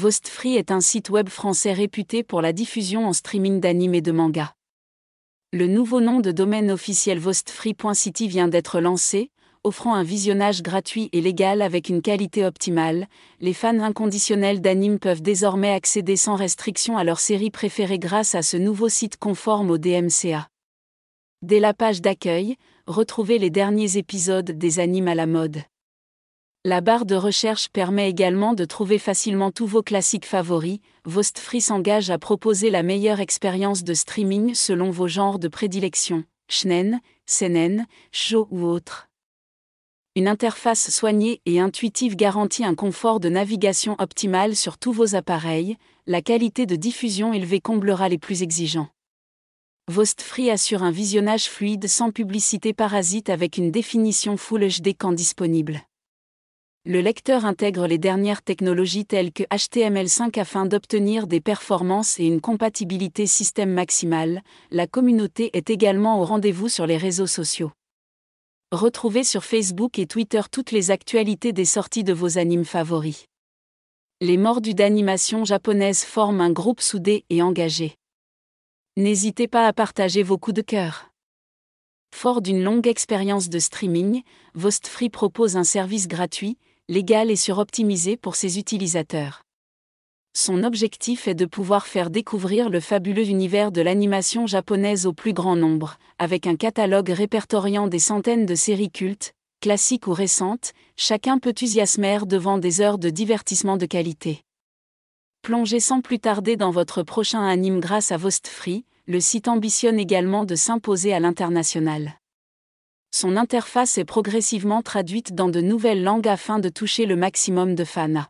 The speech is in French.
Vostfree est un site web français réputé pour la diffusion en streaming d'animes et de mangas. Le nouveau nom de domaine officiel vostfree.city vient d'être lancé, offrant un visionnage gratuit et légal avec une qualité optimale, les fans inconditionnels d'anime peuvent désormais accéder sans restriction à leur série préférée grâce à ce nouveau site conforme au DMCA. Dès la page d'accueil, retrouvez les derniers épisodes des animes à la mode. La barre de recherche permet également de trouver facilement tous vos classiques favoris. Vostfree s'engage à proposer la meilleure expérience de streaming selon vos genres de prédilection, shnen, seinen, show ou autres. Une interface soignée et intuitive garantit un confort de navigation optimal sur tous vos appareils, la qualité de diffusion élevée comblera les plus exigeants. Vostfree assure un visionnage fluide sans publicité parasite avec une définition Full HD quand disponible. Le lecteur intègre les dernières technologies telles que HTML5 afin d'obtenir des performances et une compatibilité système maximale. La communauté est également au rendez-vous sur les réseaux sociaux. Retrouvez sur Facebook et Twitter toutes les actualités des sorties de vos animes favoris. Les mordus d'animation japonaise forment un groupe soudé et engagé. N'hésitez pas à partager vos coups de cœur. Fort d'une longue expérience de streaming, Vostfree propose un service gratuit, légal et suroptimisé pour ses utilisateurs. Son objectif est de pouvoir faire découvrir le fabuleux univers de l'animation japonaise au plus grand nombre, avec un catalogue répertoriant des centaines de séries cultes, classiques ou récentes, chacun peut enthousiasmer devant des heures de divertissement de qualité. Plongez sans plus tarder dans votre prochain anime grâce à Vostfree, le site ambitionne également de s'imposer à l'international. Son interface est progressivement traduite dans de nouvelles langues afin de toucher le maximum de fans.